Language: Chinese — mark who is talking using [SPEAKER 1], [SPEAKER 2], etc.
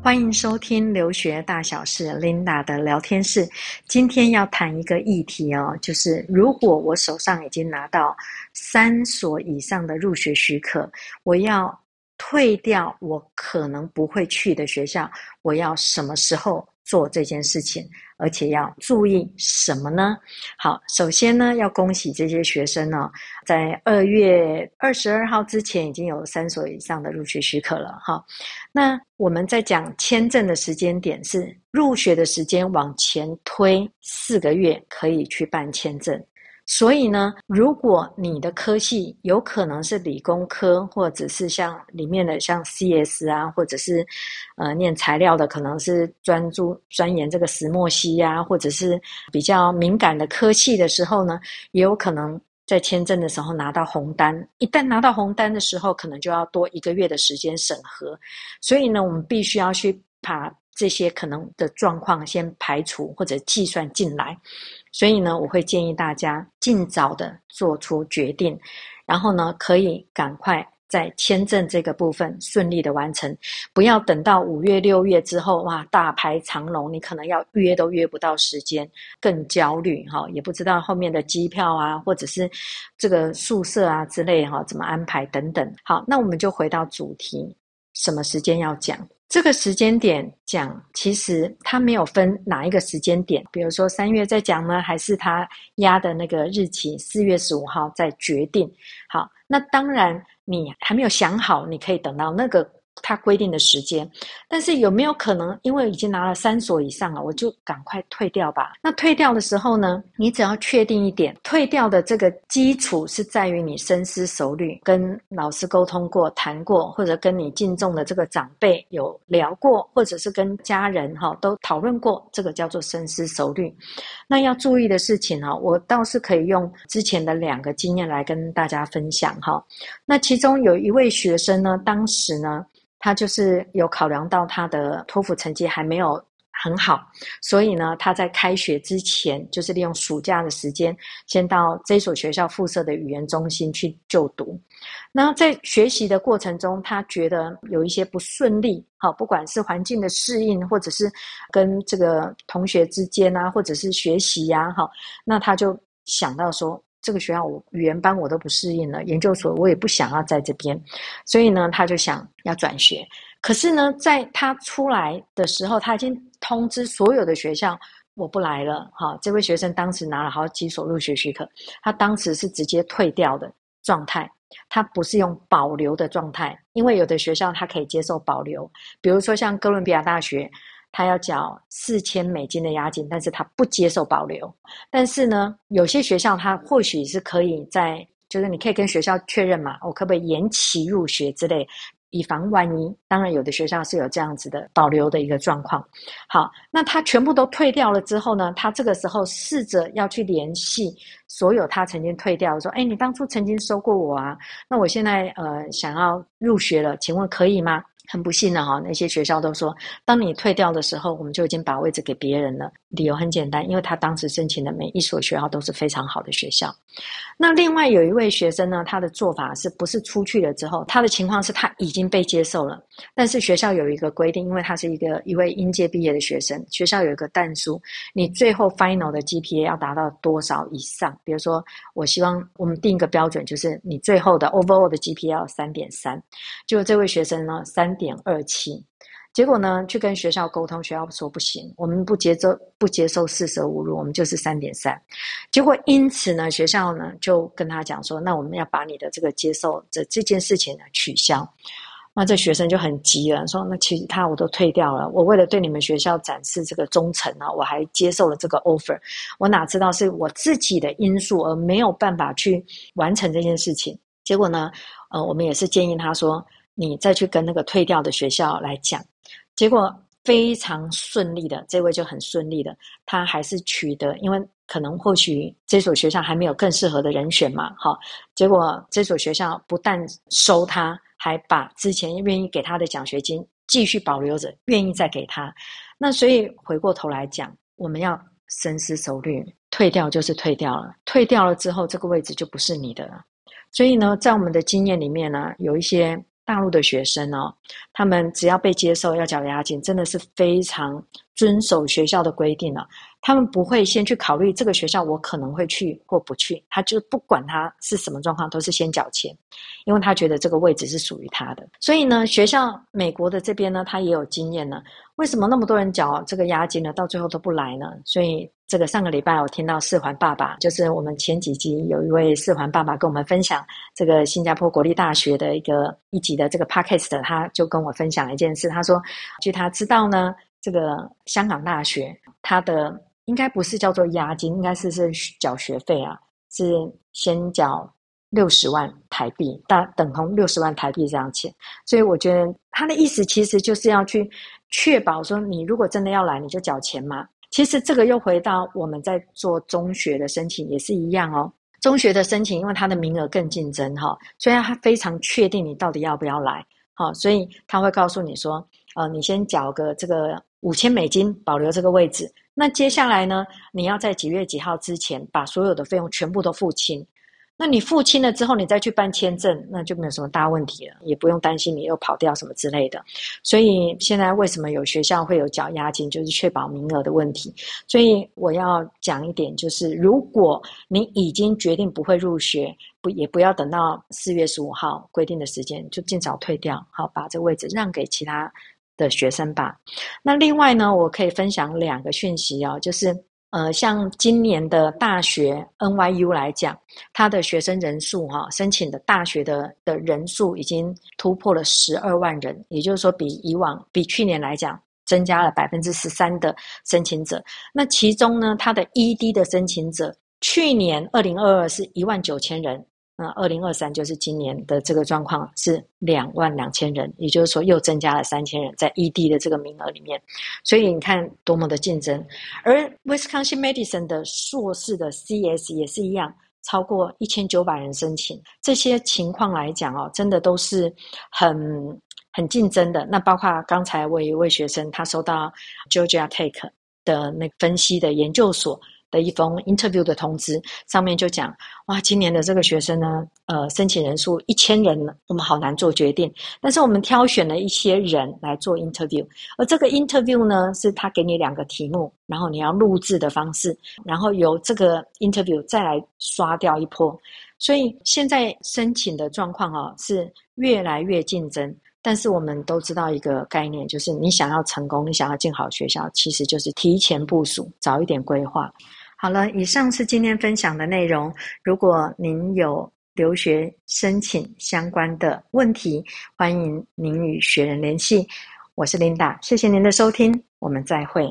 [SPEAKER 1] 欢迎收听留学大小事 Linda 的聊天室。今天要谈一个议题哦，就是如果我手上已经拿到三所以上的入学许可，我要退掉我可能不会去的学校，我要什么时候做这件事情？而且要注意什么呢？好，首先呢，要恭喜这些学生呢，在二月二十二号之前已经有三所以上的入学许可了。哈，那我们在讲签证的时间点是入学的时间往前推四个月，可以去办签证。所以呢，如果你的科系有可能是理工科，或者是像里面的像 CS 啊，或者是呃念材料的，可能是专注钻研这个石墨烯呀，或者是比较敏感的科系的时候呢，也有可能在签证的时候拿到红单。一旦拿到红单的时候，可能就要多一个月的时间审核。所以呢，我们必须要去把这些可能的状况先排除或者计算进来。所以呢，我会建议大家尽早的做出决定，然后呢，可以赶快在签证这个部分顺利的完成，不要等到五月、六月之后，哇，大排长龙，你可能要约都约不到时间，更焦虑哈，也不知道后面的机票啊，或者是这个宿舍啊之类哈，怎么安排等等。好，那我们就回到主题，什么时间要讲？这个时间点讲，其实它没有分哪一个时间点，比如说三月在讲呢，还是他压的那个日期四月十五号在决定。好，那当然你还没有想好，你可以等到那个。他规定的时间，但是有没有可能，因为已经拿了三所以上了，我就赶快退掉吧？那退掉的时候呢，你只要确定一点，退掉的这个基础是在于你深思熟虑，跟老师沟通过、谈过，或者跟你敬重的这个长辈有聊过，或者是跟家人哈都讨论过，这个叫做深思熟虑。那要注意的事情哈，我倒是可以用之前的两个经验来跟大家分享哈。那其中有一位学生呢，当时呢。他就是有考量到他的托福成绩还没有很好，所以呢，他在开学之前，就是利用暑假的时间，先到这所学校附设的语言中心去就读。那在学习的过程中，他觉得有一些不顺利，好，不管是环境的适应，或者是跟这个同学之间啊，或者是学习呀，好，那他就想到说。这个学校我语言班我都不适应了，研究所我也不想要在这边，所以呢，他就想要转学。可是呢，在他出来的时候，他已经通知所有的学校我不来了。哈，这位学生当时拿了好几所入学许可，他当时是直接退掉的状态，他不是用保留的状态，因为有的学校他可以接受保留，比如说像哥伦比亚大学。他要缴四千美金的押金，但是他不接受保留。但是呢，有些学校他或许是可以在，就是你可以跟学校确认嘛，我可不可以延期入学之类，以防万一。当然，有的学校是有这样子的保留的一个状况。好，那他全部都退掉了之后呢，他这个时候试着要去联系所有他曾经退掉的，说：“哎，你当初曾经收过我啊，那我现在呃想要入学了，请问可以吗？”很不幸的哈，那些学校都说，当你退掉的时候，我们就已经把位置给别人了。理由很简单，因为他当时申请的每一所学校都是非常好的学校。那另外有一位学生呢，他的做法是不是出去了之后，他的情况是他已经被接受了，但是学校有一个规定，因为他是一个一位应届毕业的学生，学校有一个但书，你最后 final 的 GPA 要达到多少以上？比如说，我希望我们定一个标准，就是你最后的 overall 的 GPA 要三点三，就这位学生呢，三点二七。结果呢，去跟学校沟通，学校说不行，我们不接受不接受四舍五入，我们就是三点三。结果因此呢，学校呢就跟他讲说，那我们要把你的这个接受这这件事情呢取消。那这学生就很急了，说那其他我都退掉了，我为了对你们学校展示这个忠诚啊，我还接受了这个 offer，我哪知道是我自己的因素而没有办法去完成这件事情。结果呢，呃，我们也是建议他说，你再去跟那个退掉的学校来讲。结果非常顺利的，这位就很顺利的，他还是取得，因为可能或许这所学校还没有更适合的人选嘛，好，结果这所学校不但收他，还把之前愿意给他的奖学金继续保留着，愿意再给他。那所以回过头来讲，我们要深思熟虑，退掉就是退掉了，退掉了之后，这个位置就不是你的了。所以呢，在我们的经验里面呢，有一些。大陆的学生哦，他们只要被接受要缴押金，真的是非常遵守学校的规定了。他们不会先去考虑这个学校我可能会去或不去，他就不管他是什么状况，都是先缴钱，因为他觉得这个位置是属于他的。所以呢，学校美国的这边呢，他也有经验呢。为什么那么多人缴这个押金呢？到最后都不来呢？所以。这个上个礼拜我听到四环爸爸，就是我们前几集有一位四环爸爸跟我们分享这个新加坡国立大学的一个一级的这个 podcast，他就跟我分享了一件事，他说，据他知道呢，这个香港大学他的应该不是叫做押金，应该是是缴学费啊，是先缴六十万台币，大等同六十万台币这样钱，所以我觉得他的意思其实就是要去确保说，你如果真的要来，你就缴钱嘛。其实这个又回到我们在做中学的申请也是一样哦。中学的申请，因为它的名额更竞争哈，所以他非常确定你到底要不要来，好，所以他会告诉你说，呃，你先缴个这个五千美金，保留这个位置。那接下来呢，你要在几月几号之前把所有的费用全部都付清。那你付清了之后，你再去办签证，那就没有什么大问题了，也不用担心你又跑掉什么之类的。所以现在为什么有学校会有缴押金，就是确保名额的问题。所以我要讲一点，就是如果你已经决定不会入学，不也不要等到四月十五号规定的时间，就尽早退掉，好，把这位置让给其他的学生吧。那另外呢，我可以分享两个讯息哦，就是。呃，像今年的大学 NYU 来讲，它的学生人数哈，申请的大学的的人数已经突破了十二万人，也就是说，比以往比去年来讲，增加了百分之十三的申请者。那其中呢，它的 ED 的申请者，去年二零二二是一万九千人。那二零二三就是今年的这个状况是两万两千人，也就是说又增加了三千人在 ED 的这个名额里面，所以你看多么的竞争。而 Wisconsin medicine 的硕士的 CS 也是一样，超过一千九百人申请。这些情况来讲哦，真的都是很很竞争的。那包括刚才我有一位学生，他收到 Georgia Tech 的那分析的研究所。的一封 interview 的通知，上面就讲，哇，今年的这个学生呢，呃，申请人数一千人，我们好难做决定。但是我们挑选了一些人来做 interview，而这个 interview 呢，是他给你两个题目，然后你要录制的方式，然后由这个 interview 再来刷掉一波。所以现在申请的状况啊，是越来越竞争。但是我们都知道一个概念，就是你想要成功，你想要进好学校，其实就是提前部署，早一点规划。好了，以上是今天分享的内容。如果您有留学申请相关的问题，欢迎您与学人联系。我是 Linda，谢谢您的收听，我们再会。